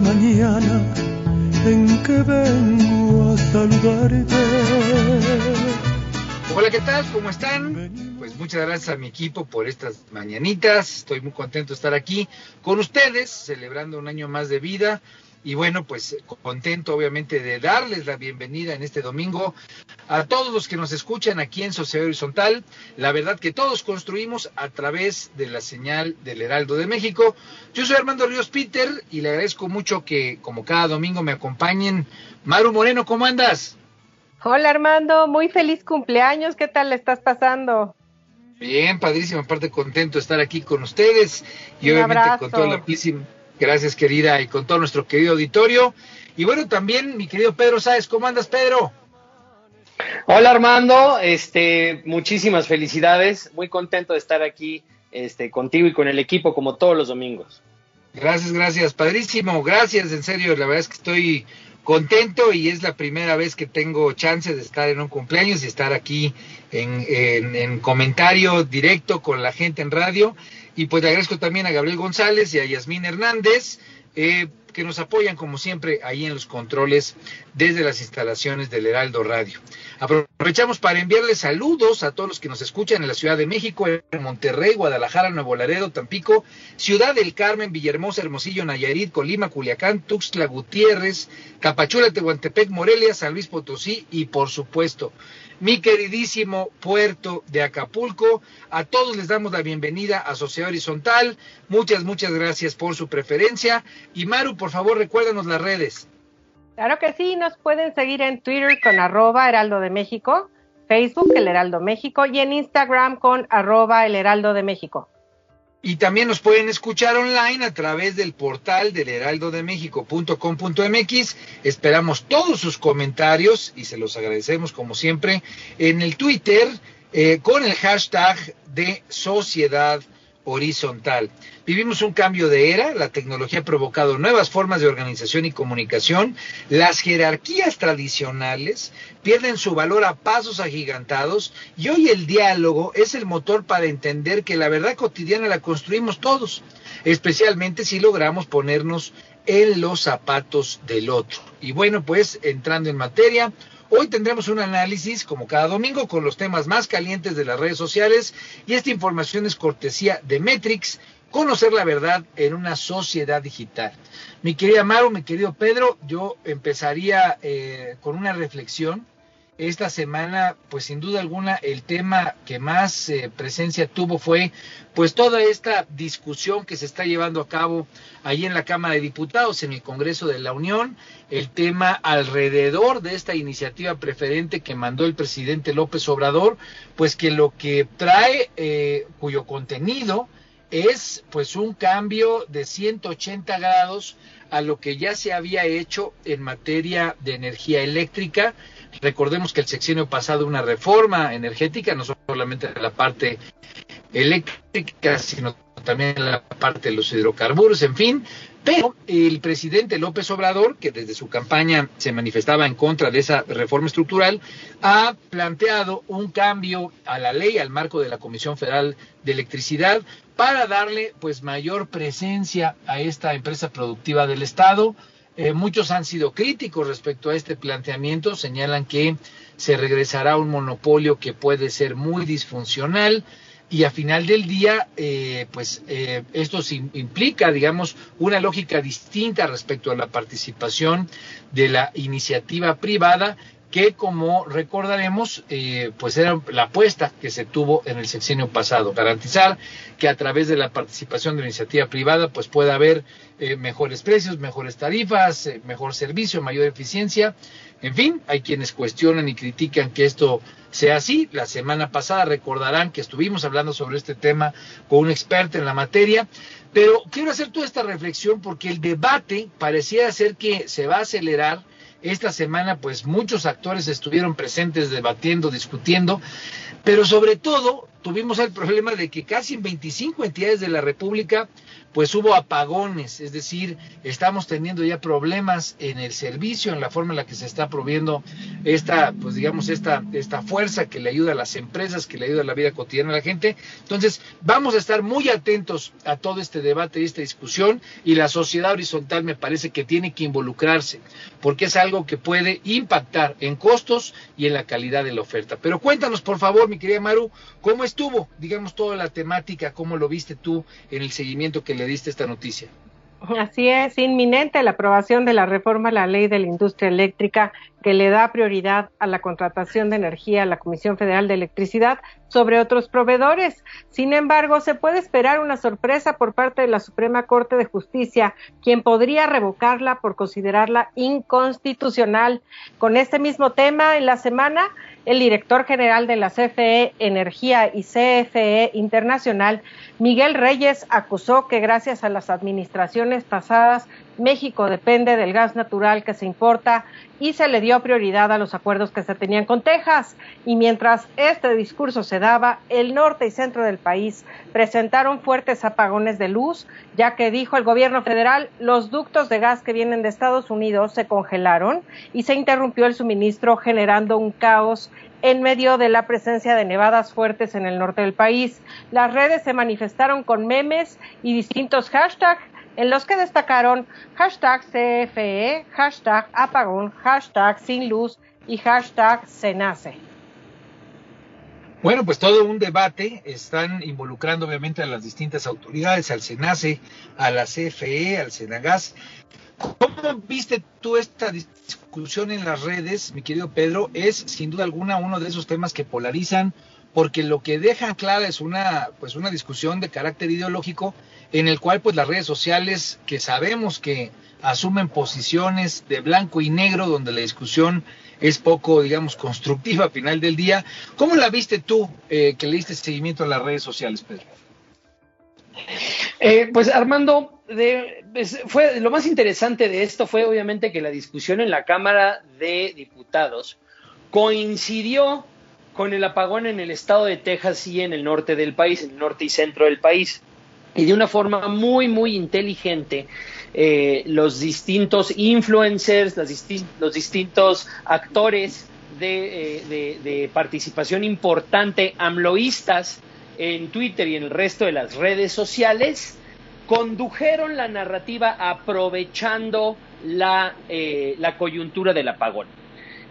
La mañana en que vengo a saludarte. Hola, ¿qué tal? ¿Cómo están? Pues muchas gracias a mi equipo por estas mañanitas. Estoy muy contento de estar aquí con ustedes, celebrando un año más de vida. Y bueno, pues contento obviamente de darles la bienvenida en este domingo a todos los que nos escuchan aquí en Sociedad Horizontal. La verdad que todos construimos a través de la señal del Heraldo de México. Yo soy Armando Ríos Peter y le agradezco mucho que como cada domingo me acompañen. Maru Moreno, ¿cómo andas? Hola Armando, muy feliz cumpleaños, ¿qué tal le estás pasando? Bien, padrísimo, aparte contento de estar aquí con ustedes y Un obviamente abrazo. con toda la amplísima. Gracias, querida, y con todo nuestro querido auditorio. Y bueno, también mi querido Pedro Sáez, ¿cómo andas, Pedro? Hola Armando, este, muchísimas felicidades, muy contento de estar aquí este, contigo y con el equipo como todos los domingos. Gracias, gracias, padrísimo, gracias, en serio, la verdad es que estoy contento y es la primera vez que tengo chance de estar en un cumpleaños y estar aquí en, en- en comentario directo con la gente en radio. Y pues le agradezco también a Gabriel González y a Yasmín Hernández, eh, que nos apoyan como siempre ahí en los controles desde las instalaciones del Heraldo Radio. Aprovechamos para enviarles saludos a todos los que nos escuchan en la Ciudad de México, en Monterrey, Guadalajara, Nuevo Laredo, Tampico, Ciudad del Carmen, Villahermosa, Hermosillo, Nayarit, Colima, Culiacán, Tuxtla Gutiérrez, Capachula, Tehuantepec, Morelia, San Luis Potosí y por supuesto mi queridísimo puerto de Acapulco. A todos les damos la bienvenida a Sociedad Horizontal. Muchas, muchas gracias por su preferencia. Y Maru, por favor, recuérdanos las redes. Claro que sí, nos pueden seguir en Twitter con arroba Heraldo de México, Facebook El Heraldo México y en Instagram con arroba El Heraldo de México. Y también nos pueden escuchar online a través del portal del heraldodemexico.com.mx. Esperamos todos sus comentarios y se los agradecemos como siempre en el Twitter eh, con el hashtag de Sociedad Horizontal. Vivimos un cambio de era, la tecnología ha provocado nuevas formas de organización y comunicación, las jerarquías tradicionales pierden su valor a pasos agigantados y hoy el diálogo es el motor para entender que la verdad cotidiana la construimos todos, especialmente si logramos ponernos en los zapatos del otro. Y bueno, pues entrando en materia, Hoy tendremos un análisis, como cada domingo, con los temas más calientes de las redes sociales y esta información es cortesía de Metrix, conocer la verdad en una sociedad digital. Mi querida Maru, mi querido Pedro, yo empezaría eh, con una reflexión. Esta semana, pues sin duda alguna, el tema que más eh, presencia tuvo fue pues toda esta discusión que se está llevando a cabo ahí en la Cámara de Diputados, en el Congreso de la Unión, el tema alrededor de esta iniciativa preferente que mandó el presidente López Obrador, pues que lo que trae, eh, cuyo contenido es pues un cambio de 180 grados a lo que ya se había hecho en materia de energía eléctrica. Recordemos que el sexenio pasado una reforma energética, no solamente de la parte eléctrica, sino también la parte de los hidrocarburos, en fin, Pero el presidente López Obrador, que desde su campaña se manifestaba en contra de esa reforma estructural, ha planteado un cambio a la ley, al marco de la Comisión Federal de Electricidad, para darle pues mayor presencia a esta empresa productiva del Estado. Eh, muchos han sido críticos respecto a este planteamiento, señalan que se regresará a un monopolio que puede ser muy disfuncional y a final del día, eh, pues eh, esto implica, digamos, una lógica distinta respecto a la participación de la iniciativa privada que como recordaremos, eh, pues era la apuesta que se tuvo en el sexenio pasado, garantizar que a través de la participación de la iniciativa privada, pues pueda haber eh, mejores precios, mejores tarifas, eh, mejor servicio, mayor eficiencia. En fin, hay quienes cuestionan y critican que esto sea así. La semana pasada recordarán que estuvimos hablando sobre este tema con un experto en la materia, pero quiero hacer toda esta reflexión porque el debate parecía ser que se va a acelerar esta semana, pues muchos actores estuvieron presentes debatiendo, discutiendo, pero sobre todo tuvimos el problema de que casi en 25 entidades de la República pues hubo apagones, es decir, estamos teniendo ya problemas en el servicio, en la forma en la que se está proviendo esta, pues digamos, esta, esta fuerza que le ayuda a las empresas, que le ayuda a la vida cotidiana a la gente. Entonces, vamos a estar muy atentos a todo este debate y esta discusión y la sociedad horizontal me parece que tiene que involucrarse, porque es algo que puede impactar en costos y en la calidad de la oferta. Pero cuéntanos, por favor, mi querida Maru, ¿cómo estuvo, digamos, toda la temática, cómo lo viste tú en el seguimiento que le diste esta noticia. Así es, inminente la aprobación de la reforma a la ley de la industria eléctrica que le da prioridad a la contratación de energía a la Comisión Federal de Electricidad sobre otros proveedores. Sin embargo, se puede esperar una sorpresa por parte de la Suprema Corte de Justicia, quien podría revocarla por considerarla inconstitucional. Con este mismo tema, en la semana, el director general de la CFE Energía y CFE Internacional, Miguel Reyes, acusó que gracias a las administraciones pasadas, México depende del gas natural que se importa y se le dio prioridad a los acuerdos que se tenían con Texas. Y mientras este discurso se daba, el norte y centro del país presentaron fuertes apagones de luz, ya que dijo el gobierno federal, los ductos de gas que vienen de Estados Unidos se congelaron y se interrumpió el suministro generando un caos en medio de la presencia de nevadas fuertes en el norte del país. Las redes se manifestaron con memes y distintos hashtags en los que destacaron hashtag CFE, hashtag apagón, hashtag sin luz y hashtag cenace. Bueno, pues todo un debate, están involucrando obviamente a las distintas autoridades, al SENACE, a la CFE, al SENAGAS. ¿Cómo viste tú esta discusión en las redes, mi querido Pedro? Es sin duda alguna uno de esos temas que polarizan, porque lo que dejan clara es una, pues una discusión de carácter ideológico en el cual pues las redes sociales que sabemos que asumen posiciones de blanco y negro donde la discusión es poco, digamos, constructiva al final del día. ¿Cómo la viste tú eh, que le diste seguimiento a las redes sociales, Pedro? Eh, pues Armando, pues, fue lo más interesante de esto fue obviamente que la discusión en la Cámara de Diputados coincidió con el apagón en el estado de Texas y en el norte del país, en el norte y centro del país. Y de una forma muy, muy inteligente eh, los distintos influencers, los distintos actores eh, de, de, participación importante, amloístas en Twitter y en el resto de las redes sociales, condujeron la narrativa aprovechando la, eh, la coyuntura del apagón.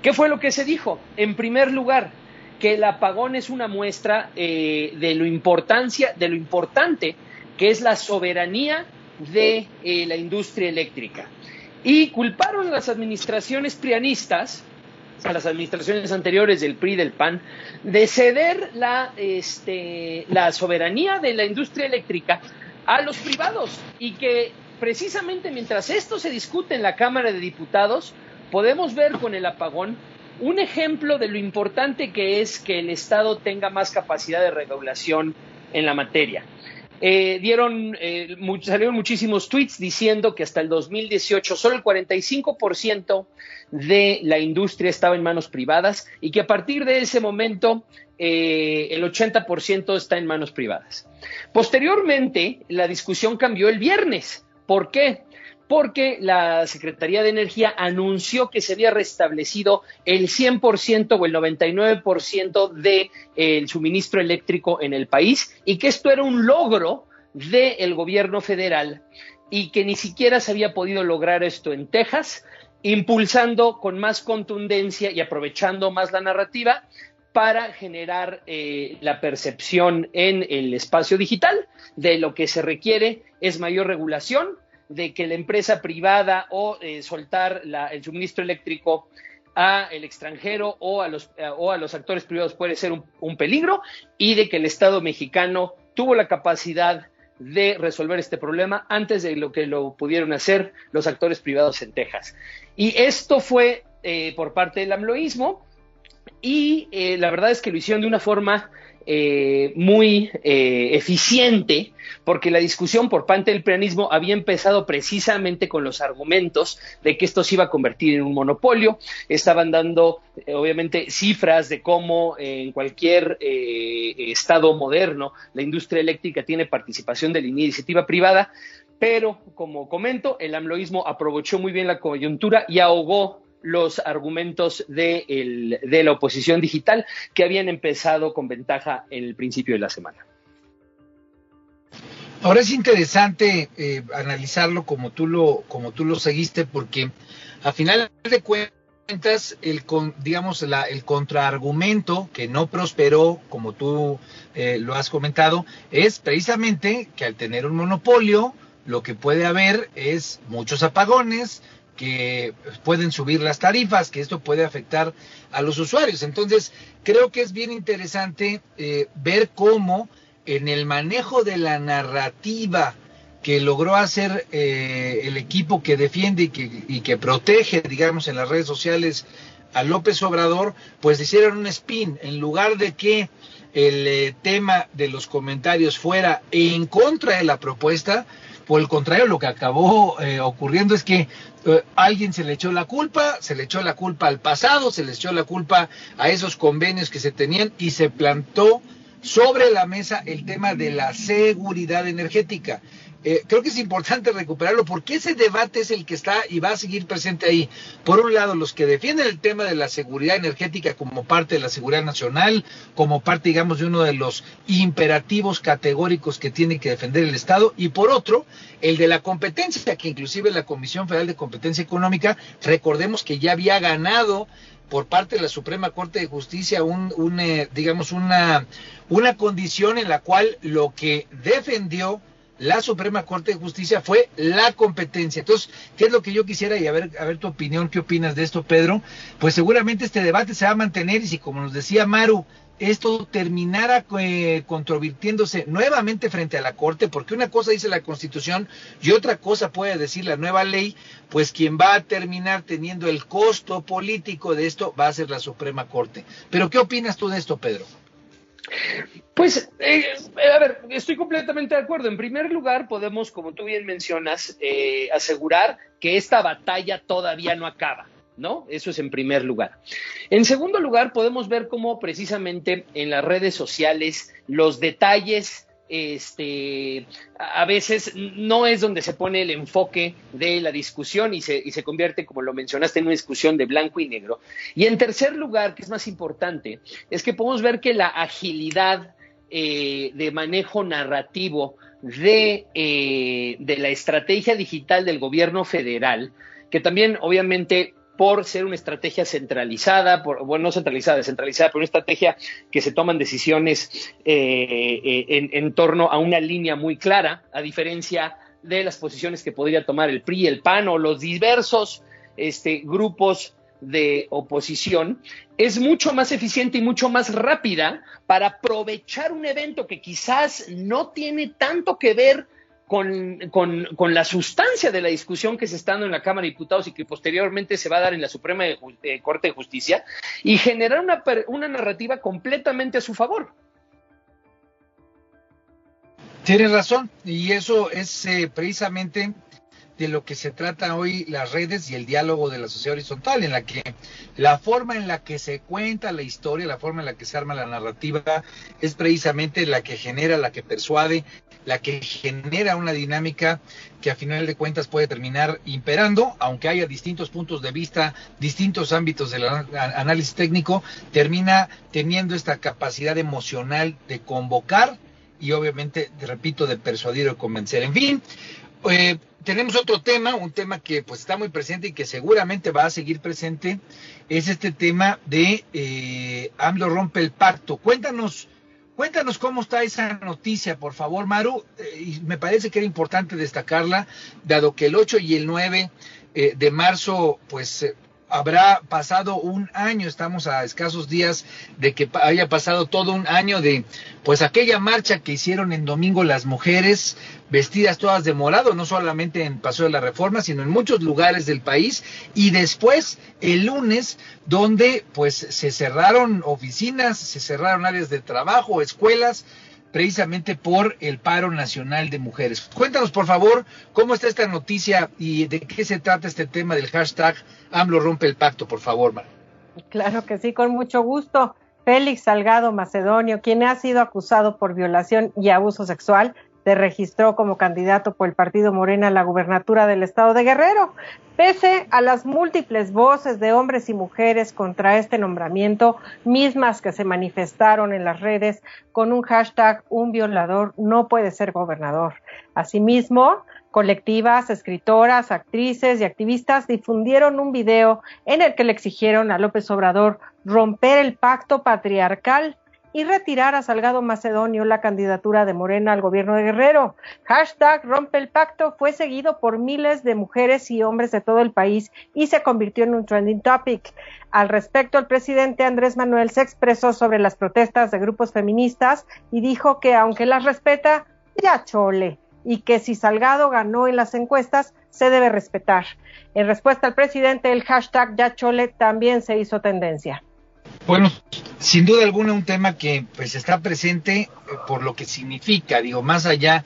¿Qué fue lo que se dijo? En primer lugar, que el apagón es una muestra de lo importancia, de lo importante que es la soberanía de eh, la industria eléctrica. Y culparon a las administraciones prianistas, a las administraciones anteriores del PRI del PAN, de ceder la, este, la soberanía de la industria eléctrica a los privados y que precisamente mientras esto se discute en la Cámara de Diputados, podemos ver con el apagón un ejemplo de lo importante que es que el Estado tenga más capacidad de regulación en la materia. Eh, dieron, eh, salieron muchísimos tweets diciendo que hasta el 2018 solo el 45% de la industria estaba en manos privadas y que a partir de ese momento eh, el 80% está en manos privadas. Posteriormente, la discusión cambió el viernes. ¿Por qué? Porque la Secretaría de Energía anunció que se había restablecido el 100% o el 99% del de, suministro eléctrico en el país y que esto era un logro del gobierno federal y que ni siquiera se había podido lograr esto en Texas, impulsando con más contundencia y aprovechando más la narrativa para generar eh, la percepción en el espacio digital de lo que se requiere es mayor regulación, de que la empresa privada o eh, soltar el suministro eléctrico a el extranjero o a los, o a los actores privados puede ser un, peligro y de que el Estado mexicano tuvo la capacidad de resolver este problema antes de lo que lo pudieron hacer los actores privados en Texas. Y esto fue eh, por parte del amloísmo y eh, la verdad es que lo hicieron de una forma eh, muy eh, eficiente, porque la discusión por parte del planismo había empezado precisamente con los argumentos de que esto se iba a convertir en un monopolio. Estaban dando, eh, obviamente, cifras de cómo en cualquier estado moderno la industria eléctrica tiene participación de la iniciativa privada. Pero, como comento, el amloísmo aprovechó muy bien la coyuntura y ahogó los argumentos de, de la oposición digital que habían empezado con ventaja en el principio de la semana. Ahora es interesante eh, analizarlo como tú lo como tú lo seguiste porque a final de cuentas el digamos la, el contraargumento que no prosperó como tú eh, lo has comentado es precisamente que al tener un monopolio lo que puede haber es muchos apagones que pueden subir las tarifas, que esto puede afectar a los usuarios. Entonces, creo que es bien interesante eh, ver cómo en el manejo de la narrativa que logró hacer eh, el equipo que defiende y que, protege, digamos, en las redes sociales a López Obrador, pues hicieron un spin. En lugar de que el eh, tema de los comentarios fuera en contra de la propuesta, por el contrario, lo que acabó eh, ocurriendo es que eh, alguien se le echó la culpa, se le echó la culpa al pasado, se le echó la culpa a esos convenios que se tenían y se plantó sobre la mesa el tema de la seguridad energética. Eh, creo que es importante recuperarlo porque ese debate es el que está y va a seguir presente ahí. Por un lado, los que defienden el tema de la seguridad energética como parte de la seguridad nacional, como parte, digamos, de uno de los imperativos categóricos que tiene que defender el Estado, y por otro, el de la competencia, que inclusive la Comisión Federal de Competencia Económica, recordemos que ya había ganado por parte de la Suprema Corte de Justicia un, un eh, digamos una una condición en la cual lo que defendió la Suprema Corte de Justicia fue la competencia. Entonces, ¿qué es lo que yo quisiera? Y a ver, a ver tu opinión, ¿qué opinas de esto, Pedro? Pues seguramente este debate se va a mantener y si, como nos decía Maru, esto terminara eh, controvirtiéndose nuevamente frente a la Corte, porque una cosa dice la Constitución y otra cosa puede decir la nueva ley, pues quien va a terminar teniendo el costo político de esto va a ser la Suprema Corte. Pero ¿qué opinas tú de esto, Pedro? Pues, eh, a ver, estoy completamente de acuerdo. En primer lugar, podemos, como tú bien mencionas, eh, asegurar que esta batalla todavía no acaba. ¿No? Eso es en primer lugar. En segundo lugar, podemos ver cómo precisamente en las redes sociales los detalles este, a veces no es donde se pone el enfoque de la discusión y se, y se, convierte, como lo mencionaste, en una discusión de blanco y negro. Y en tercer lugar, que es más importante, es que podemos ver que la agilidad eh, de manejo narrativo de, eh, de la estrategia digital del gobierno federal, que también obviamente por ser una estrategia centralizada, por, bueno, no centralizada, descentralizada, pero una estrategia que se toman decisiones eh, eh, en, torno a una línea muy clara, a diferencia de las posiciones que podría tomar el PRI, el PAN o los diversos este, grupos de oposición, es mucho más eficiente y mucho más rápida para aprovechar un evento que quizás no tiene tanto que ver con, con, con, la sustancia de la discusión que se está dando en la Cámara de Diputados y que posteriormente se va a dar en la Suprema eh, Corte de Justicia y generar una, una narrativa completamente a su favor. Tienes razón, y eso es eh, precisamente de lo que se trata hoy las redes y el diálogo de la sociedad horizontal, en la que la forma en la que se cuenta la historia, la forma en la que se arma la narrativa, es precisamente la que genera, la que persuade la que genera una dinámica que a final de cuentas puede terminar imperando, aunque haya distintos puntos de vista, distintos ámbitos del análisis técnico, termina teniendo esta capacidad emocional de convocar y obviamente, repito, de persuadir o convencer. En fin, eh, tenemos otro tema, un tema que pues está muy presente y que seguramente va a seguir presente, es este tema de eh, AMLO rompe el pacto. Cuéntanos, cuéntanos cómo está esa noticia, por favor, Maru. Eh, me parece que era importante destacarla, dado que el 8 y el 9 eh, de marzo, pues habrá pasado un año, estamos a escasos días de que haya pasado todo un año de pues aquella marcha que hicieron en domingo las mujeres vestidas todas de morado, no solamente en Paso de la Reforma, sino en muchos lugares del país y después el lunes donde pues se cerraron oficinas, se cerraron áreas de trabajo, escuelas, precisamente por el paro nacional de mujeres. Cuéntanos, por favor, cómo está esta noticia y de qué se trata este tema del hashtag AMLO rompe el pacto, por favor, Mar. Claro que sí, con mucho gusto. Félix Salgado Macedonio, quien ha sido acusado por violación y abuso sexual, se registró como candidato por el partido Morena a la gubernatura del estado de Guerrero. Pese a las múltiples voces de hombres y mujeres contra este nombramiento, mismas que se manifestaron en las redes con un hashtag un violador no puede ser gobernador. Asimismo, colectivas, escritoras, actrices y activistas difundieron un video en el que le exigieron a López Obrador romper el pacto patriarcal y retirar a Salgado Macedonio la candidatura de Morena al gobierno de Guerrero. Hashtag rompe el pacto fue seguido por miles de mujeres y hombres de todo el país y se convirtió en un trending topic. Al respecto, el presidente Andrés Manuel se expresó sobre las protestas de grupos feministas y dijo que aunque las respeta, ya chole, y que si Salgado ganó en las encuestas, se debe respetar. En respuesta al presidente, el hashtag ya chole también se hizo tendencia. Bueno, sin duda alguna un tema que pues está presente eh, por lo que significa, digo, más allá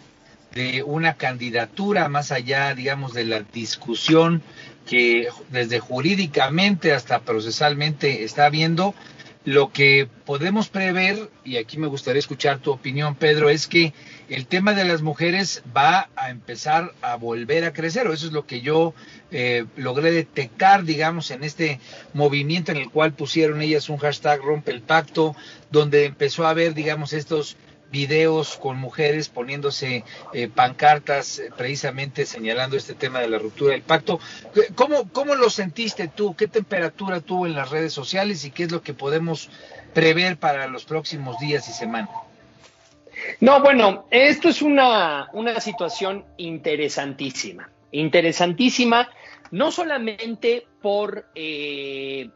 de una candidatura, más allá, digamos, de la discusión que desde jurídicamente hasta procesalmente está habiendo, lo que podemos prever, y aquí me gustaría escuchar tu opinión, Pedro, es que el tema de las mujeres va a empezar a volver a crecer, o eso es lo que yo eh, logré detectar, digamos, en este movimiento en el cual pusieron ellas un hashtag rompe el pacto, donde empezó a haber, digamos, estos videos con mujeres poniéndose eh, pancartas eh, precisamente señalando este tema de la ruptura del pacto. ¿Cómo, ¿Cómo lo sentiste tú? ¿Qué temperatura tuvo en las redes sociales y qué es lo que podemos prever para los próximos días y semanas? No, bueno, esto es una, una situación interesantísima, interesantísima, no solamente por eh,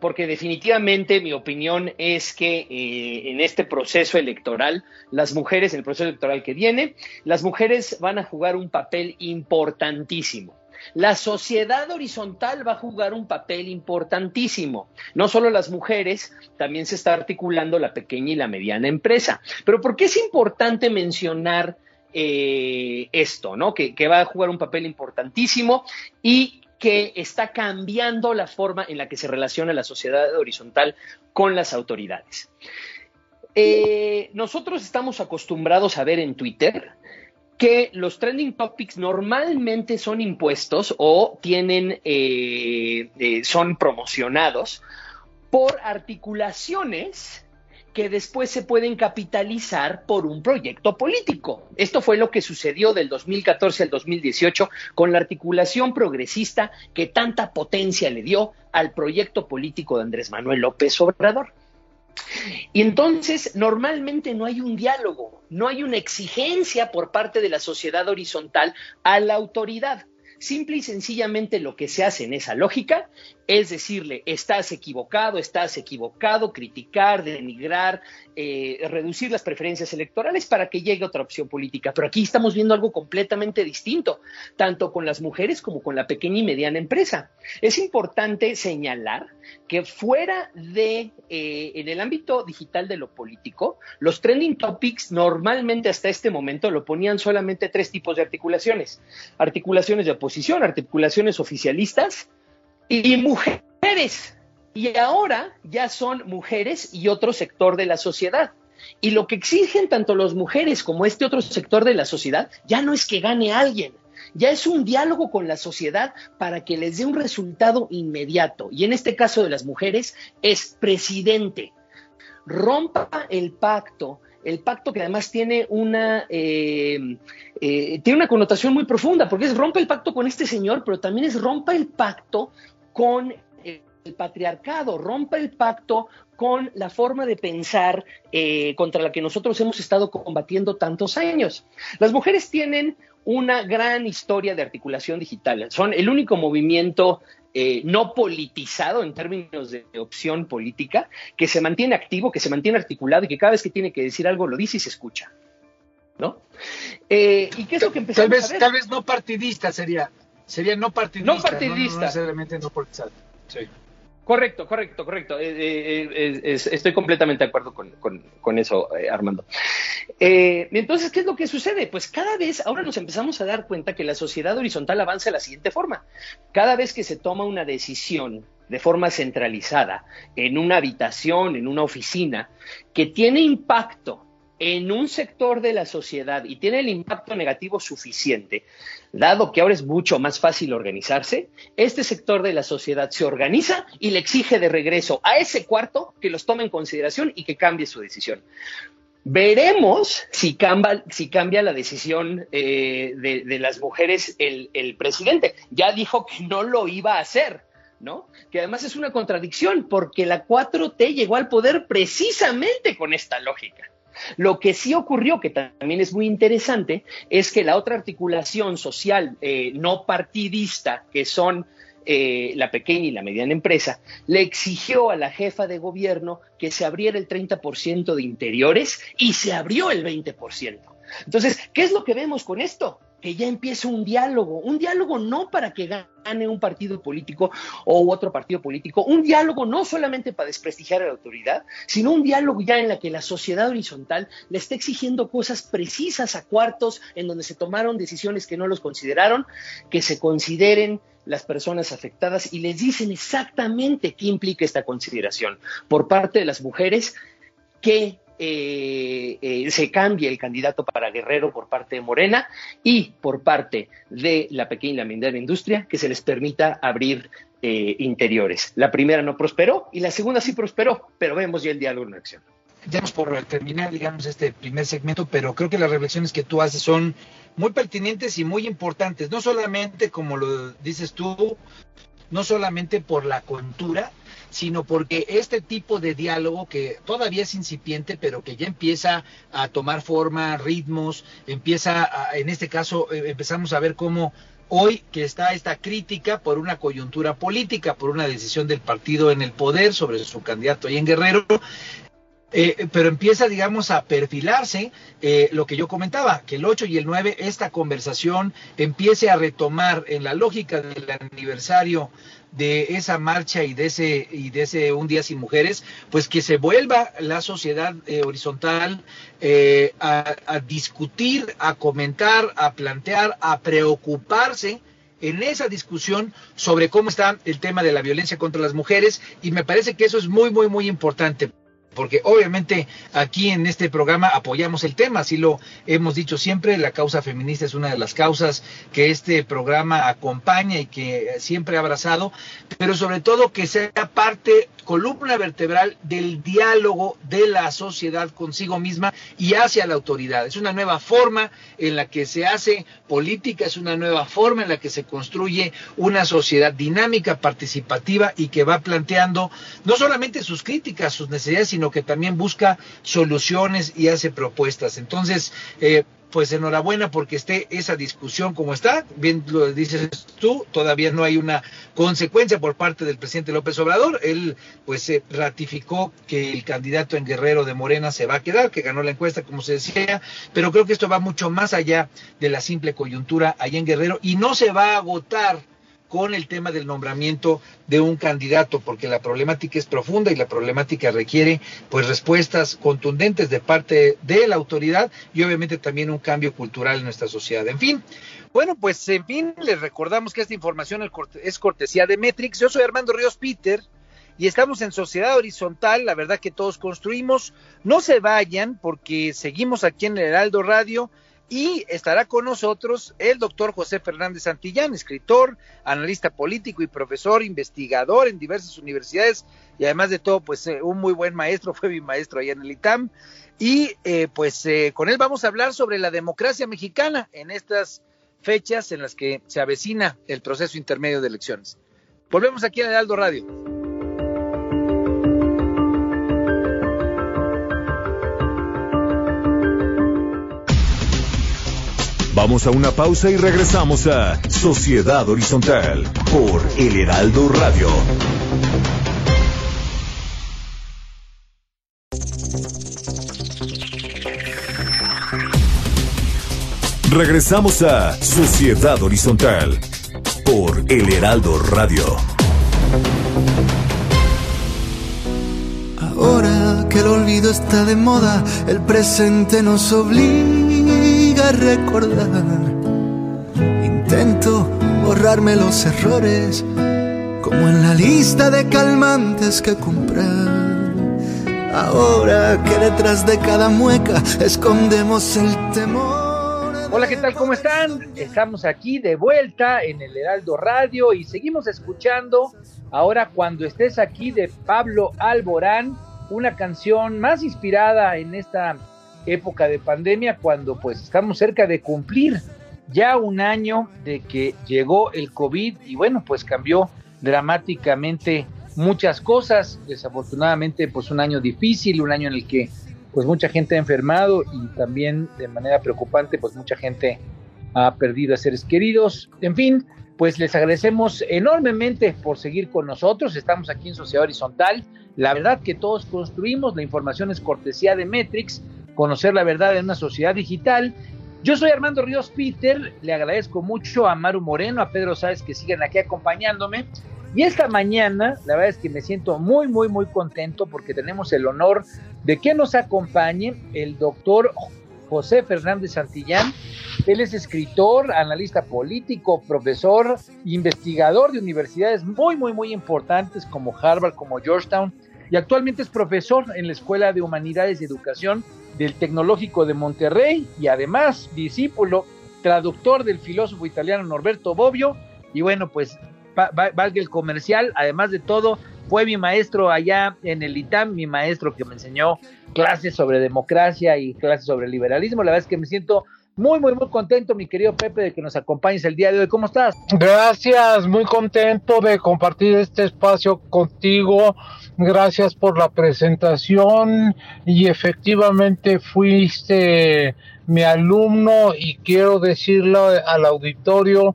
porque definitivamente mi opinión es que eh, en este proceso electoral, las mujeres, en el proceso electoral que viene, las mujeres van a jugar un papel importantísimo. La sociedad horizontal va a jugar un papel importantísimo. No solo las mujeres, también se está articulando la pequeña y la mediana empresa. Pero ¿por qué es importante mencionar eh, esto, ¿no? Que, va a jugar un papel importantísimo y que está cambiando la forma en la que se relaciona la sociedad horizontal con las autoridades. Eh, nosotros estamos acostumbrados a ver en Twitter que los trending topics normalmente son impuestos o tienen, eh, eh, son promocionados por articulaciones que después se pueden capitalizar por un proyecto político. Esto fue lo que sucedió del 2014 al 2018 con la articulación progresista que tanta potencia le dio al proyecto político de Andrés Manuel López Obrador. Y entonces normalmente no hay un diálogo, no hay una exigencia por parte de la sociedad horizontal a la autoridad. Simple y sencillamente lo que se hace en esa lógica es decirle, estás equivocado, estás equivocado, criticar, denigrar, eh, reducir las preferencias electorales para que llegue otra opción política. Pero aquí estamos viendo algo completamente distinto, tanto con las mujeres como con la pequeña y mediana empresa. Es importante señalar que fuera de, eh, en el ámbito digital de lo político, los trending topics normalmente hasta este momento lo ponían solamente tres tipos de articulaciones. Articulaciones de oposición, articulaciones oficialistas y mujeres. Y ahora ya son mujeres y otro sector de la sociedad. Y lo que exigen tanto las mujeres como este otro sector de la sociedad ya no es que gane alguien, ya es un diálogo con la sociedad para que les dé un resultado inmediato. Y en este caso de las mujeres es presidente. Rompa el pacto, el pacto que además tiene una, eh, eh, tiene una connotación muy profunda, porque es rompa el pacto con este señor, pero también es rompa el pacto con el patriarcado, rompa el pacto con la forma de pensar eh, contra la que nosotros hemos estado combatiendo tantos años. Las mujeres tienen una gran historia de articulación digital. Son el único movimiento eh, no politizado en términos de opción política, que se mantiene activo, que se mantiene articulado y que cada vez que tiene que decir algo lo dice y se escucha. ¿No? Eh, ¿Y qué es lo que empezamos tal vez, a ver? Tal vez no partidista sería. Sería no partidista. No partidista. No, necesariamente no. Sí. Correcto, correcto, correcto. Eh, eh, eh, estoy completamente de acuerdo con, eso, Armando. entonces, ¿qué es lo que sucede? Pues cada vez, ahora nos empezamos a dar cuenta que la sociedad horizontal avanza de la siguiente forma. Cada vez que se toma una decisión de forma centralizada en una habitación, en una oficina, que tiene impacto en un sector de la sociedad y tiene el impacto negativo suficiente, dado que ahora es mucho más fácil organizarse, este sector de la sociedad se organiza y le exige de regreso a ese cuarto que los tome en consideración y que cambie su decisión. Veremos si cambia, la decisión eh, de, las mujeres el, el presidente. Ya dijo que no lo iba a hacer. ¿no? Que además es una contradicción porque la 4T llegó al poder precisamente con esta lógica. Lo que sí ocurrió, que también es muy interesante, es que la otra articulación social eh, no partidista, que son eh, la pequeña y la mediana empresa, le exigió a la jefa de gobierno que se abriera el 30% de interiores y se abrió el 20%. Entonces, ¿qué es lo que vemos con esto? Que ya empiece un diálogo, un diálogo no para que gane un partido político o otro partido político, un diálogo no solamente para desprestigiar a la autoridad, sino un diálogo ya en la que la sociedad horizontal le está exigiendo cosas precisas a cuartos en donde se tomaron decisiones que no los consideraron, que se consideren las personas afectadas y les dicen exactamente qué implica esta consideración por parte de las mujeres que eh, eh, se cambie el candidato para Guerrero por parte de Morena y por parte de la pequeña y la mediana industria que se les permita abrir eh, interiores. La primera no prosperó y la segunda sí prosperó, pero vemos ya el diálogo en acción. Ya por terminar, digamos, este primer segmento, pero creo que las reflexiones que tú haces son muy pertinentes y muy importantes, no solamente como lo dices tú, no solamente por la cultura, sino porque este tipo de diálogo que todavía es incipiente, pero que ya empieza a tomar forma, ritmos, empieza, en este caso, eh, empezamos a ver cómo hoy que está esta crítica por una coyuntura política, por una decisión del partido en el poder sobre su candidato ahí en Guerrero, eh, pero empieza, digamos, a perfilarse eh, lo que yo comentaba, que el 8 y el 9, esta conversación empiece a retomar en la lógica del aniversario de esa marcha y de ese y de ese un día sin mujeres pues que se vuelva la sociedad eh, horizontal a, a discutir a comentar a plantear a preocuparse en esa discusión sobre cómo está el tema de la violencia contra las mujeres. Y me parece que eso es muy muy muy importante porque obviamente aquí en este programa apoyamos el tema, así lo hemos dicho siempre, la causa feminista es una de las causas que este programa acompaña y que siempre ha abrazado, pero sobre todo que sea parte, columna vertebral del diálogo de la sociedad consigo misma y hacia la autoridad. Es una nueva forma en la que se hace política, es una nueva forma en la que se construye una sociedad dinámica, participativa y que va planteando no solamente sus críticas, sus necesidades, sino que también busca soluciones y hace propuestas. Entonces, eh, pues enhorabuena porque esté esa discusión como está. Bien lo dices tú, todavía no hay una consecuencia por parte del presidente López Obrador. Él pues se ratificó que el candidato en Guerrero de Morena se va a quedar, que ganó la encuesta como se decía, pero creo que esto va mucho más allá de la simple coyuntura allá en Guerrero y no se va a agotar con el tema del nombramiento de un candidato, porque la problemática es profunda y la problemática requiere pues respuestas contundentes de parte de la autoridad y obviamente también un cambio cultural en nuestra sociedad. En fin, bueno, pues en fin, les recordamos que esta información es cortesía de Metrix. Yo soy Armando Ríos Peter y estamos en Sociedad Horizontal, la verdad que todos construimos. No se vayan porque seguimos aquí en el Heraldo Radio y estará con nosotros el doctor José Fernández Santillán, escritor, analista político y profesor, investigador en diversas universidades y además de todo, pues eh, un muy buen maestro, fue mi maestro allá en el ITAM. Y eh, pues eh, con él vamos a hablar sobre la democracia mexicana en estas fechas en las que se avecina el proceso intermedio de elecciones. Volvemos aquí en el Aldo Radio. Vamos a una pausa y regresamos a Sociedad Horizontal por El Heraldo Radio. Regresamos a Sociedad Horizontal por El Heraldo Radio. Ahora que el olvido está de moda, el presente nos obliga recordar. Intento borrarme los errores, como en la lista de calmantes que comprar. Ahora que detrás de cada mueca escondemos el temor. Hola, ¿qué tal? ¿Cómo están? Estamos aquí de vuelta en el Heraldo Radio y seguimos escuchando ahora cuando estés aquí de Pablo Alborán, una canción más inspirada en esta época de pandemia cuando pues estamos cerca de cumplir ya un año de que llegó el COVID y bueno, pues cambió dramáticamente muchas cosas, desafortunadamente pues un año difícil, un año en el que pues mucha gente ha enfermado y también de manera preocupante, pues mucha gente ha perdido a seres queridos. En fin, pues les agradecemos enormemente por seguir con nosotros. Estamos aquí en Sociedad Horizontal. La verdad que todos construimos, la información es cortesía de Metrix, conocer la verdad en una sociedad digital. Yo soy Armando Ríos Peter, le agradezco mucho a Maru Moreno, a Pedro Sáez que siguen aquí acompañándome. Y esta mañana, la verdad es que me siento muy, muy, muy contento porque tenemos el honor de que nos acompañe el doctor José Fernández Santillán. Él es escritor, analista político, profesor, investigador de universidades muy, muy, muy importantes como Harvard, como Georgetown, y actualmente es profesor en la Escuela de Humanidades y Educación del Tecnológico de Monterrey y además discípulo, traductor del filósofo italiano Norberto Bobbio. Y bueno, pues valga el comercial, además de todo, fue mi maestro allá en el ITAM, mi maestro que me enseñó clases sobre democracia y clases sobre liberalismo. La verdad es que me siento muy, muy, muy contento, mi querido Pepe, de que nos acompañes el día de hoy. ¿Cómo estás? Gracias, muy contento de compartir este espacio contigo. Gracias por la presentación. Y efectivamente fuiste mi alumno y quiero decirlo al auditorio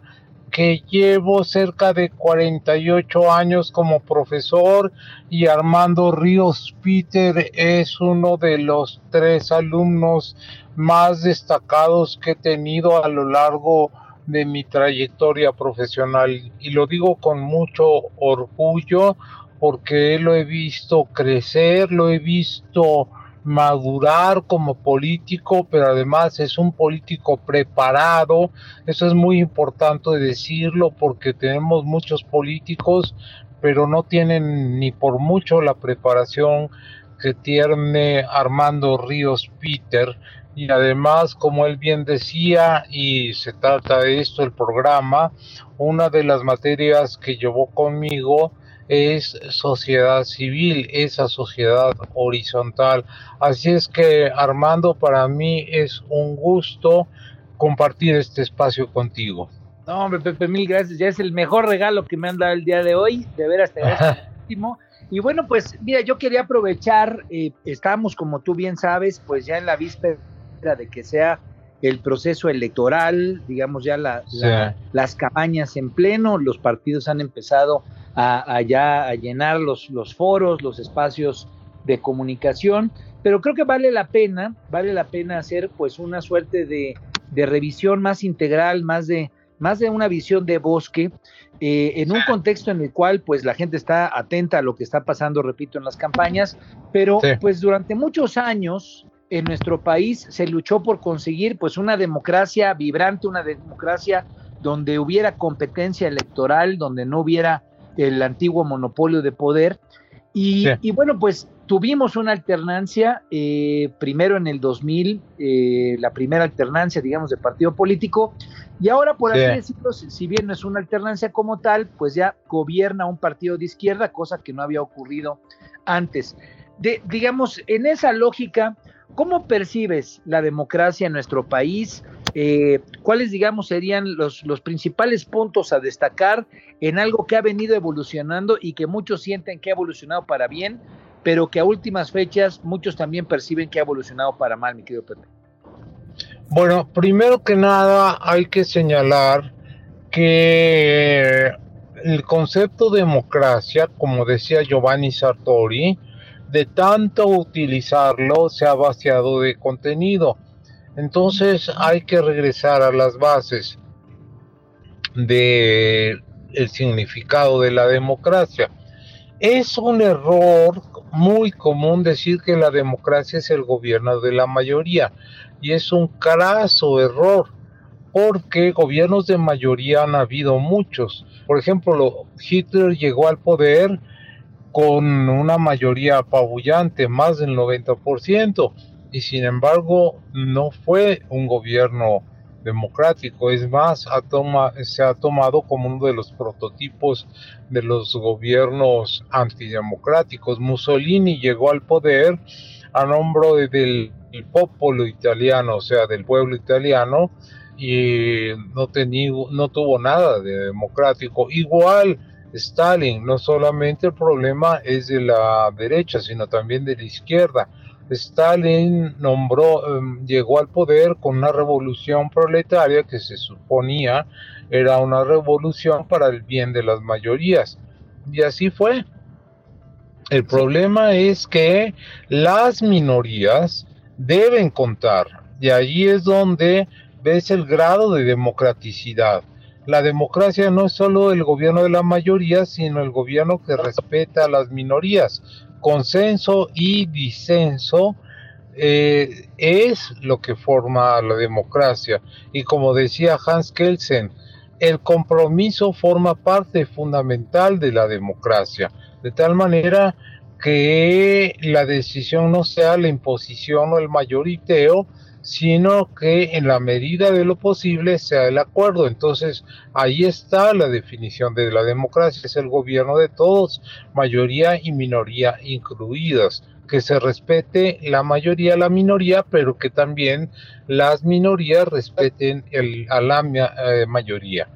que llevo cerca de 48 años como profesor y Armando Ríos Peter es uno de los tres alumnos más destacados que he tenido a lo largo de mi trayectoria profesional. Y lo digo con mucho orgullo porque lo he visto crecer, lo he visto madurar como político, pero además es un político preparado. Eso es muy importante decirlo porque tenemos muchos políticos, pero no tienen ni por mucho la preparación que tiene Armando Ríos Peter. Y además, como él bien decía, y se trata de esto el programa, una de las materias que llevó conmigo es sociedad civil, esa sociedad horizontal. Así es que Armando, para mí es un gusto compartir este espacio contigo. No, hombre, Pepe, mil gracias. Ya es el mejor regalo que me han dado el día de hoy. De veras, te último. Y bueno, pues mira, yo quería aprovechar, eh, estamos, como tú bien sabes, pues ya en la víspera de que sea el proceso electoral, digamos ya las campañas en pleno, los partidos han empezado a, ya a llenar los, los foros, los espacios de comunicación, pero creo que vale la pena, vale la pena hacer pues una suerte de, de revisión más integral, más de, más de una visión de bosque, eh, en un contexto en el cual pues la gente está atenta a lo que está pasando, repito, en las campañas, pero pues durante muchos años en nuestro país se luchó por conseguir pues una democracia vibrante, una democracia donde hubiera competencia electoral, donde no hubiera el antiguo monopolio de poder. Y, bueno, pues tuvimos una alternancia, eh, primero en el 2000, eh, la primera alternancia, digamos, de partido político, y ahora, por así decirlo, si bien no es una alternancia como tal, pues ya gobierna un partido de izquierda, cosa que no había ocurrido antes. De, digamos, en esa lógica, ¿cómo percibes la democracia en nuestro país? Eh, ¿Cuáles, digamos, serían los, principales puntos a destacar en algo que ha venido evolucionando y que muchos sienten que ha evolucionado para bien, pero que a últimas fechas muchos también perciben que ha evolucionado para mal, mi querido Pepe? Bueno, primero que nada hay que señalar que el concepto democracia, como decía Giovanni Sartori, de tanto utilizarlo se ha vaciado de contenido. Entonces hay que regresar a las bases del significado de la democracia. Es un error muy común decir que la democracia es el gobierno de la mayoría y es un craso error porque gobiernos de mayoría han habido muchos. Por ejemplo, Hitler llegó al poder con una mayoría apabullante, más del 90%, y sin embargo no fue un gobierno democrático, es más, se ha tomado como uno de los prototipos de los gobiernos antidemocráticos. Mussolini llegó al poder a nombre del popolo italiano, o sea, del pueblo italiano, y no, no tuvo nada de democrático. Igual Stalin, no solamente el problema es de la derecha, sino también de la izquierda. Stalin nombró, em, llegó al poder con una revolución proletaria que se suponía era una revolución para el bien de las mayorías. Y así fue. El problema es que las minorías deben contar. Y allí es donde ves el grado de democraticidad. La democracia no es solo el gobierno de la mayoría, sino el gobierno que respeta a las minorías. Consenso y disenso eh, es lo que forma la democracia. Y como decía Hans Kelsen, el compromiso forma parte fundamental de la democracia, de tal manera que la decisión no sea la imposición o el mayoriteo, sino que en la medida de lo posible sea el acuerdo. Entonces, ahí está la definición de la democracia, es el gobierno de todos, mayoría y minoría incluidas, que se respete la mayoría, la minoría, pero que también las minorías respeten a la eh, mayoría.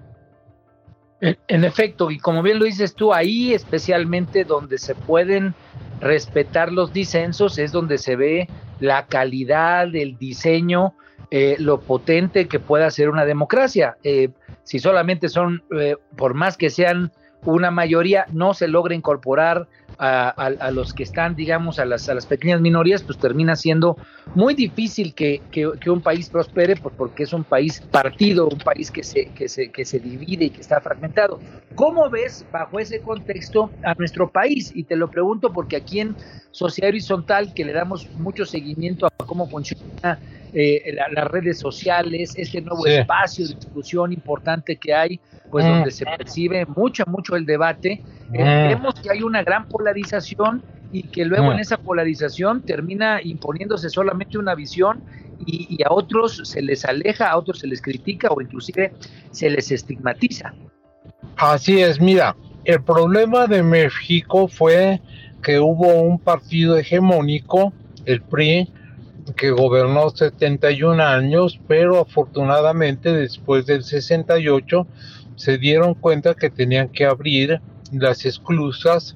En efecto, y como bien lo dices tú, ahí especialmente donde se pueden respetar los disensos es donde se ve la calidad del diseño, eh, lo potente que pueda ser una democracia. Eh, si solamente son, eh, por más que sean una mayoría, no se logra incorporar a, los que están, digamos, a las, a las pequeñas minorías, pues termina siendo muy difícil que, un país prospere porque es un país partido, un país que se, que, se, que se divide y que está fragmentado. ¿Cómo ves bajo ese contexto a nuestro país? Y te lo pregunto porque aquí en Sociedad Horizontal, que le damos mucho seguimiento a cómo funciona eh, las redes sociales, este nuevo espacio de discusión importante que hay, pues mm. donde se percibe mucho, mucho el debate, eh, mm. vemos que hay una gran polarización y que luego en esa polarización termina imponiéndose solamente una visión y, a otros se les aleja, a otros se les critica o inclusive se les estigmatiza. Así es, mira, el problema de México fue que hubo un partido hegemónico, el PRI, que gobernó 71 años, pero afortunadamente después del 68 se dieron cuenta que tenían que abrir las esclusas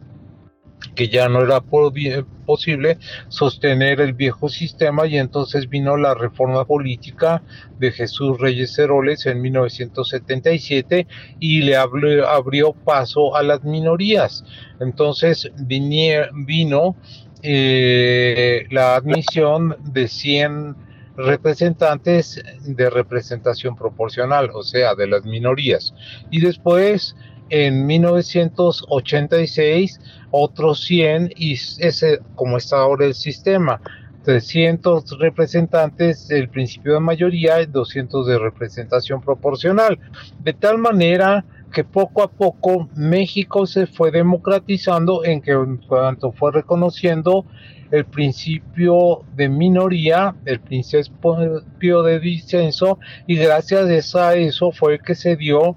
que ya no era posible sostener el viejo sistema y entonces vino la reforma política de Jesús Reyes Heroles en 1977 y le abrió, paso a las minorías. Entonces vino eh, la admisión de 100 representantes de representación proporcional, o sea, de las minorías. Y después, en 1986, otros 100 y ese, como está ahora el sistema, 300 representantes del principio de mayoría y 200 de representación proporcional. De tal manera que poco a poco México se fue democratizando en que cuanto fue reconociendo el principio de minoría, el principio de disenso, y gracias a eso fue que se dio,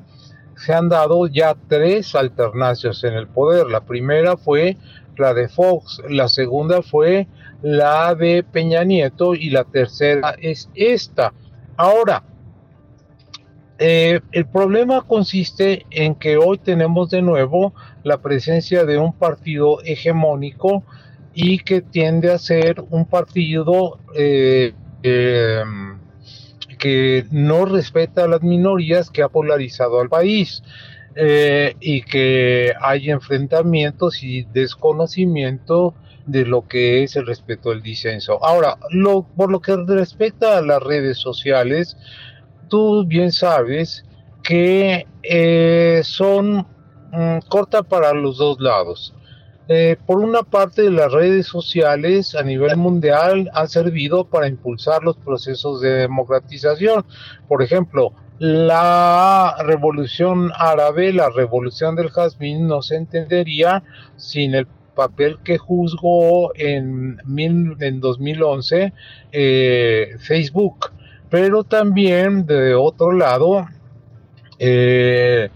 se han dado ya tres alternancias en el poder. La primera fue la de Fox, la segunda fue la de Peña Nieto y la tercera es esta. Ahora, eh, el problema consiste en que hoy tenemos de nuevo la presencia de un partido hegemónico y que tiende a ser un partido eh, em, que no respeta a las minorías, que ha polarizado al país eh, y que hay enfrentamientos y desconocimiento de lo que es el respeto al disenso. Ahora, lo, por lo que respecta a las redes sociales, tú bien sabes que eh, son mm, corta para los dos lados. Eh, por una parte, las redes sociales a nivel mundial han servido para impulsar los procesos de democratización. Por ejemplo, la revolución árabe, la revolución del jazmín, no se entendería sin el papel que juzgó en, en 2011 eh, Facebook. Pero también, de otro lado, eh,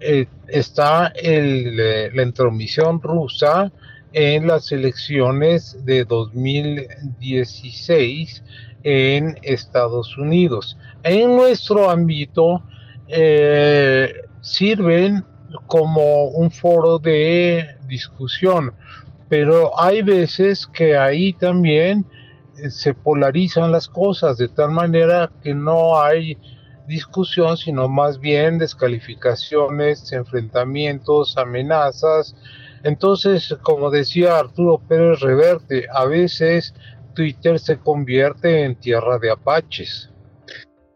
eh, está la intromisión rusa en las elecciones de 2016 en Estados Unidos. En nuestro ámbito eh, sirven como un foro de discusión, pero hay veces que ahí también eh, se polarizan las cosas de tal manera que no hay discusión, sino más bien descalificaciones, enfrentamientos, amenazas. Entonces, como decía Arturo Pérez Reverte, a veces Twitter se convierte en tierra de apaches.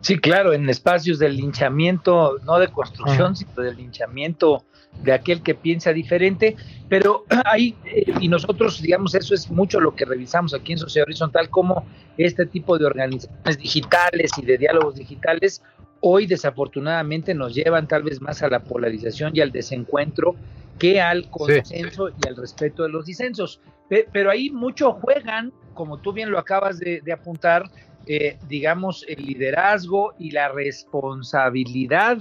Sí, claro, en espacios de linchamiento, no de construcción, sino de linchamiento de aquel que piensa diferente, pero ahí, eh, y nosotros, digamos, eso es mucho lo que revisamos aquí en Sociedad Horizontal, como este tipo de organizaciones digitales y de diálogos digitales hoy desafortunadamente nos llevan tal vez más a la polarización y al desencuentro que al consenso y al respeto de los disensos. Pero ahí mucho juegan, como tú bien lo acabas de, apuntar, eh, digamos, el liderazgo y la responsabilidad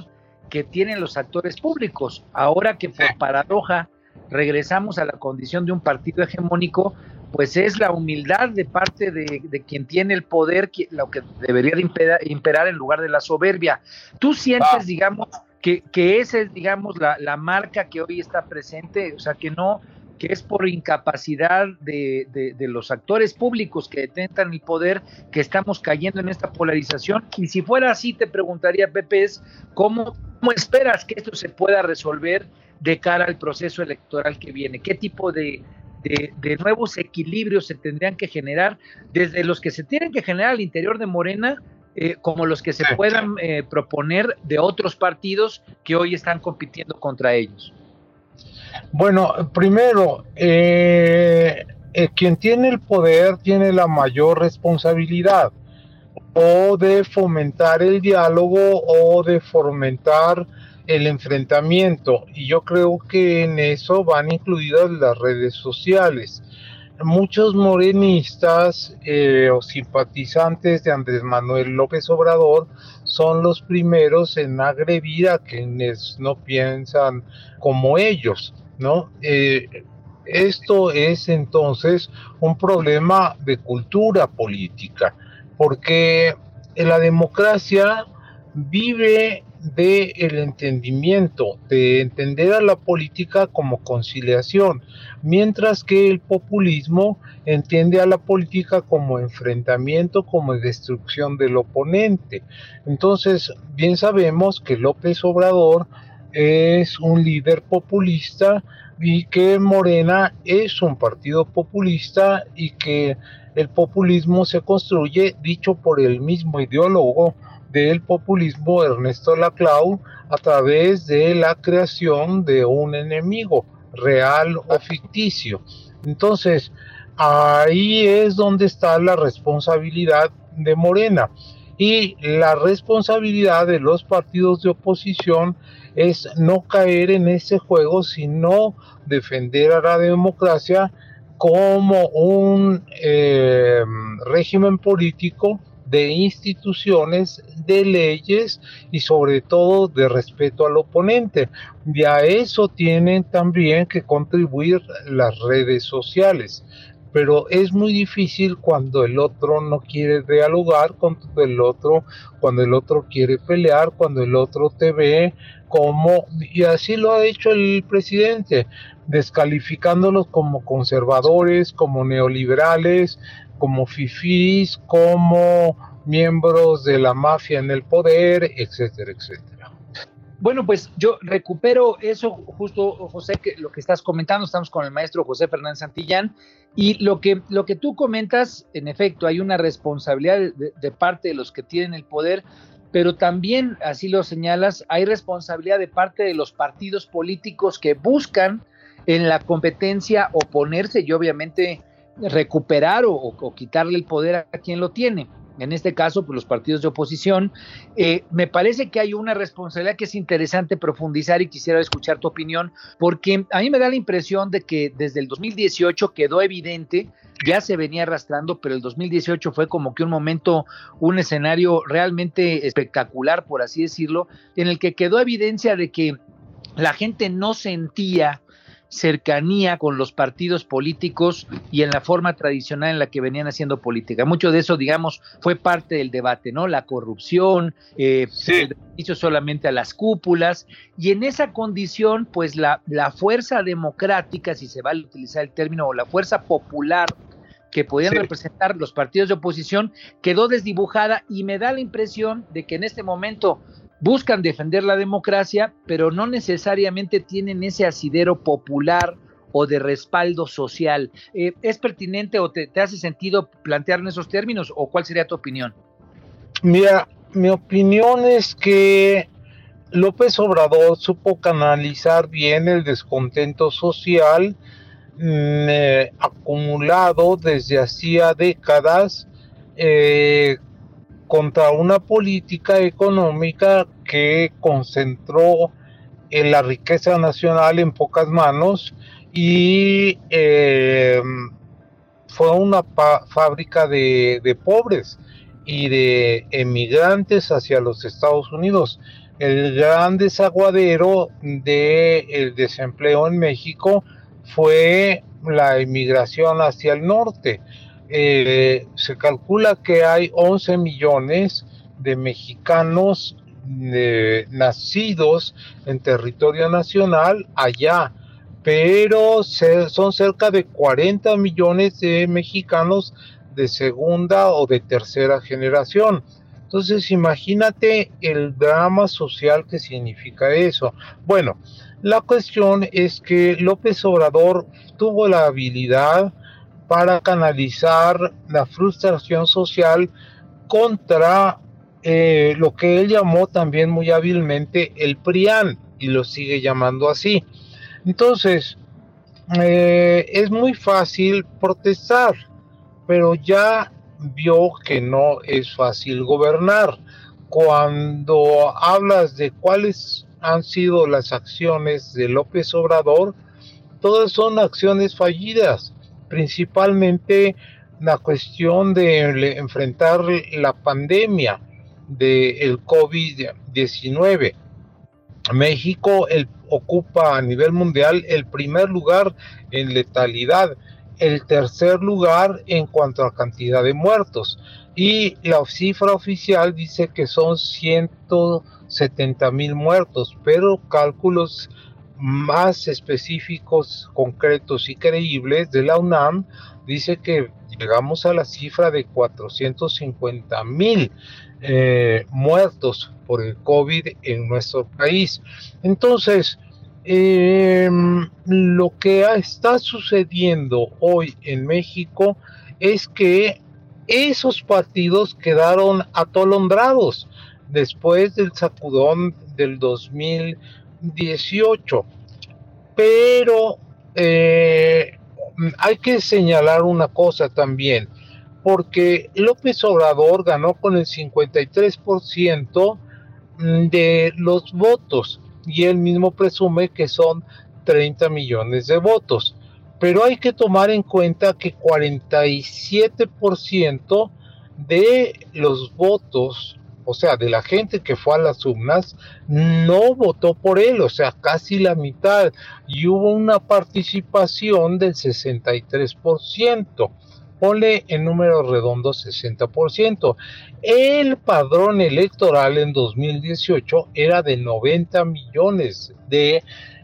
que tienen los actores públicos. Ahora que por paradoja regresamos a la condición de un partido hegemónico, pues es la humildad de parte de, quien tiene el poder lo que debería de imperar, en lugar de la soberbia. ¿Tú sientes, ah. digamos, que, que esa es, digamos, la, la, marca que hoy está presente? O sea, que no, que es por incapacidad de, de, los actores públicos que detentan el poder que estamos cayendo en esta polarización. Y si fuera así, te preguntaría, Pepe, ¿cómo, cómo esperas que esto se pueda resolver de cara al proceso electoral que viene? ¿Qué tipo de, de, nuevos equilibrios se tendrían que generar, desde los que se tienen que generar al interior de Morena, eh, como los que se puedan eh, proponer de otros partidos que hoy están compitiendo contra ellos. Bueno, primero, eh, quien tiene el poder tiene la mayor responsabilidad o de fomentar el diálogo o de fomentar el enfrentamiento y yo creo que en eso van incluidas las redes sociales. Muchos morenistas eh, o simpatizantes de Andrés Manuel López Obrador son los primeros en agredir a quienes no piensan como ellos, ¿no? Eh, esto es entonces un problema de cultura política, porque la democracia vive de el entendimiento, de entender a la política como conciliación, mientras que el populismo entiende a la política como enfrentamiento, como destrucción del oponente. Entonces, bien sabemos que López Obrador es un líder populista y que Morena es un partido populista y que el populismo se construye, dicho por el mismo ideólogo, del populismo Ernesto Laclau a través de la creación de un enemigo real o ficticio. Entonces, ahí es donde está la responsabilidad de Morena. y la responsabilidad de los partidos de oposición es no caer en ese juego, sino defender a la democracia como un eh, régimen político de instituciones, de leyes y sobre todo de respeto al oponente. Y a eso tienen también que contribuir las redes sociales. Pero es muy difícil cuando el otro no quiere dialogar con el otro, cuando el otro quiere pelear, cuando el otro te ve como, y así lo ha hecho el presidente, descalificándolos como conservadores, como neoliberales, como fifís, como miembros de la mafia en el poder, etcétera, etcétera. Bueno, pues yo recupero eso justo, José, que lo que estás comentando, estamos con el maestro José Fernández Santillán, y lo que, lo que tú comentas, en efecto, hay una responsabilidad de, de parte de los que tienen el poder, pero también, así lo señalas, hay responsabilidad de parte de los partidos políticos que buscan en la competencia oponerse y obviamente recuperar o, quitarle el poder a quien lo tiene. En este caso, pues los partidos de oposición. Eh, me parece que hay una responsabilidad que es interesante profundizar y quisiera escuchar tu opinión, porque a mí me da la impresión de que desde el 2018 quedó evidente ya se venía arrastrando, pero el 2018 fue como que un momento, un escenario realmente espectacular, por así decirlo, en el que quedó evidencia de que la gente no sentía cercanía con los partidos políticos y en la forma tradicional en la que venían haciendo política. Mucho de eso, digamos, fue parte del debate, ¿no? La corrupción, eh, el beneficio solamente a las cúpulas, y en esa condición, pues la, la fuerza democrática, si se va a utilizar el término, o la fuerza popular que podían representar los partidos de oposición, quedó desdibujada y me da la impresión de que en este momento buscan defender la democracia, pero no necesariamente tienen ese asidero popular o de respaldo social. Eh, ¿Es pertinente o te, hace sentido plantear en esos términos o cuál sería tu opinión? Mira, mi opinión es que López Obrador supo canalizar bien el descontento social mm, eh, acumulado desde hacía décadas eh, contra una política económica que concentró en la riqueza nacional en pocas manos y eh, fue una fábrica de, pobres y de emigrantes hacia los Estados Unidos. El gran desaguadero del desempleo en México fue la emigración hacia el norte eh, se calcula que hay 11 millones de mexicanos eh, nacidos en territorio nacional allá, pero son cerca de 40 millones de mexicanos de segunda o de tercera generación. Entonces imagínate el drama social que significa eso. Bueno, la cuestión es que López Obrador tuvo la habilidad para canalizar la frustración social contra eh, lo que él llamó también muy hábilmente el PRIAN y lo sigue llamando así. Entonces, eh, es muy fácil protestar, pero ya vio que no es fácil gobernar. Cuando hablas de cuáles han sido las acciones de López Obrador, todas son acciones fallidas principalmente la cuestión de enfrentar la pandemia del COVID-19. México ocupa a nivel mundial el primer lugar en letalidad, el tercer lugar en cuanto a cantidad de muertos y la cifra oficial dice que son 170 mil muertos, pero cálculos más específicos, concretos y creíbles de la UNAM, dice que llegamos a la cifra de 450 mil eh, muertos por el COVID en nuestro país. Entonces, em, lo que está sucediendo hoy en México es que esos partidos quedaron atolondrados después del sacudón del 2000 18. Pero eh, hay que señalar una cosa también, porque López Obrador ganó con el 53% mm, de los votos y él mismo presume que son 30 millones de votos. Pero hay que tomar en cuenta que 47% de los votos, o sea, de la gente que fue a las urnas, no votó por él, o sea, casi la mitad, y hubo una participación del 63%. Ponle en números redondos 60%. El padrón electoral en 2018 era de 90 millones de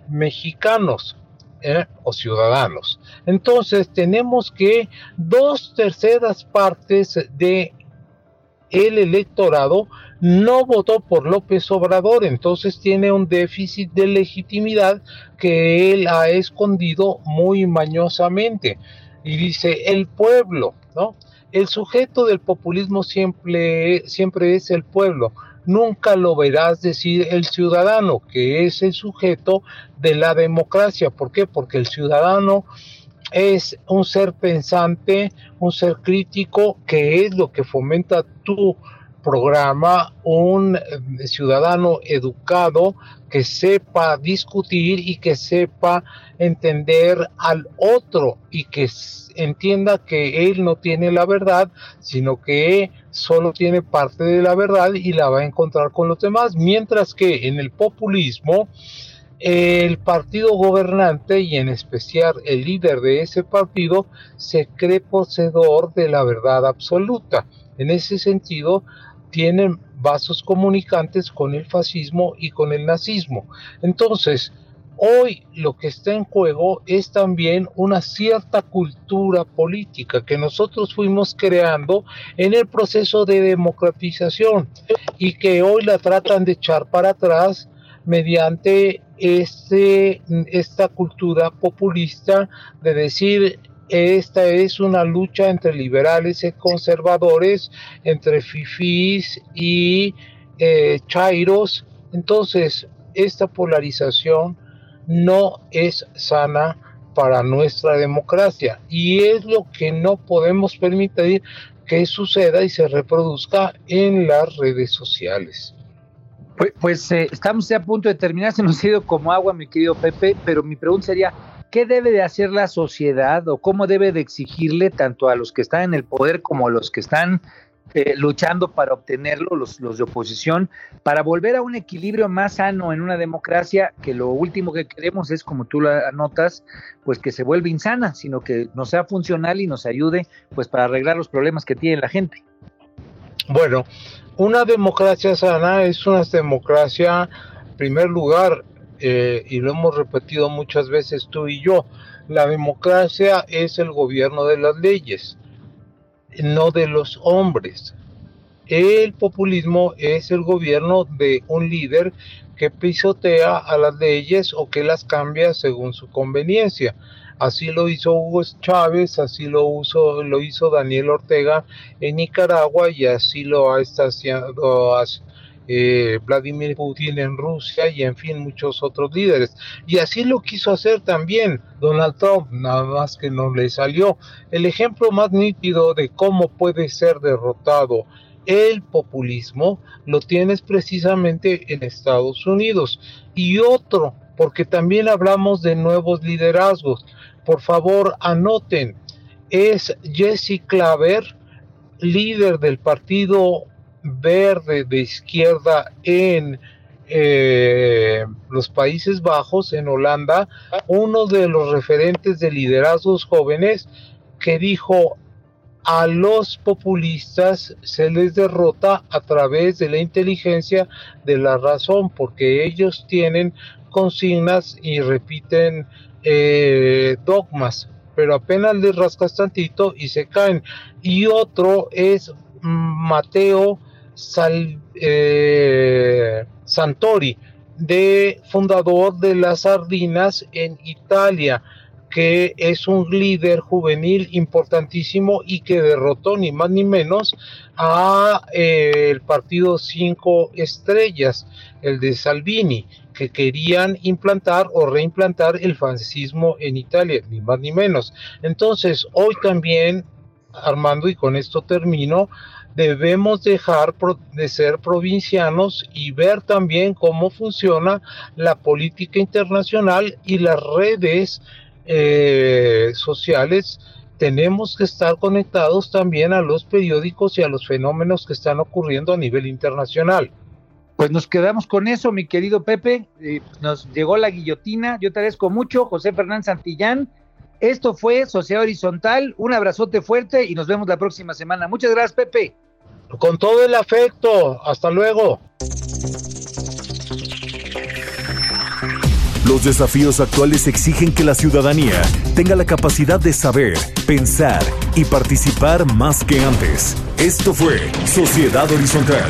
mexicanos. ¿eh? o ciudadanos. Entonces tenemos que dos terceras partes de el electorado no votó por López Obrador, entonces tiene un déficit de legitimidad que él ha escondido muy mañosamente. Y dice, el pueblo, ¿no? El sujeto del populismo siempre, siempre es el pueblo nunca lo verás decir el ciudadano, que es el sujeto de la democracia. ¿Por qué? Porque el ciudadano es un ser pensante, un ser crítico, que es lo que fomenta tu programa, un eh, ciudadano educado que sepa discutir y que sepa entender al otro y que entienda que él no tiene la verdad, sino que solo tiene parte de la verdad y la va a encontrar con los demás, mientras que en el populismo el partido gobernante y en especial el líder de ese partido se cree poseedor de la verdad absoluta. En ese sentido, tienen vasos comunicantes con el fascismo y con el nazismo. Entonces, Hoy lo que está en juego es también una cierta cultura política que nosotros fuimos creando en el proceso de democratización y que hoy la tratan de echar para atrás mediante este, esta cultura populista de decir esta es una lucha entre liberales y conservadores, entre fifís y eh, chairos. Entonces, esta polarización no es sana para nuestra democracia y es lo que no podemos permitir que suceda y se reproduzca en las redes sociales. Pues, pues eh, estamos ya a punto de terminar, se nos ha ido como agua, mi querido Pepe, pero mi pregunta sería, ¿qué debe de hacer la sociedad o cómo debe de exigirle tanto a los que están en el poder como a los que están eh, luchando para obtenerlo, los, de oposición, para volver a un equilibrio más sano en una democracia, que lo último que queremos es, como tú lo anotas, pues que se vuelva insana, sino que nos sea funcional y nos ayude pues para arreglar los problemas que tiene la gente. Bueno, una democracia sana es una democracia, en primer lugar, eh, y lo hemos repetido muchas veces tú y yo, la democracia es el gobierno de las leyes no de los hombres. El populismo es el gobierno de un líder que pisotea a las leyes o que las cambia según su conveniencia. Así lo hizo Hugo Chávez, así lo, lo hizo Daniel Ortega en Nicaragua y así lo ha estado haciendo eh, Vladimir Putin en Rusia y en fin muchos otros líderes. Y así lo quiso hacer también Donald Trump, nada más que no le salió. El ejemplo más nítido de cómo puede ser derrotado el populismo lo tienes precisamente en Estados Unidos. Y otro, porque también hablamos de nuevos liderazgos. Por favor, anoten, es Jesse Claver, líder del partido verde de izquierda en eh, los Países Bajos, en Holanda, uno de los referentes de liderazgos jóvenes que dijo a los populistas se les derrota a través de la inteligencia de la razón, porque ellos tienen consignas y repiten eh, dogmas, pero apenas les rascas tantito y se caen. Y otro es Mateo eh, Santori, de fundador de las sardinas en Italia, que es un líder juvenil importantísimo y que derrotó ni más ni menos a eh, el partido Cinco Estrellas, el de Salvini, que querían implantar o reimplantar el fascismo en Italia, ni más ni menos. Entonces, hoy también Armando, y con esto termino, debemos dejar de ser provincianos y ver también cómo funciona la política internacional y las redes eh, sociales. Tenemos que estar conectados también a los periódicos y a los fenómenos que están ocurriendo a nivel internacional. Pues nos quedamos con eso, mi querido Pepe. Eh, nos llegó la guillotina. Yo te agradezco mucho, José Fernández Santillán. Esto fue Sociedad Horizontal. Un abrazote fuerte y nos vemos la próxima semana. Muchas gracias, Pepe. Con todo el afecto. Hasta luego. Los desafíos actuales exigen que la ciudadanía tenga la capacidad de saber, pensar y participar más que antes. Esto fue Sociedad Horizontal,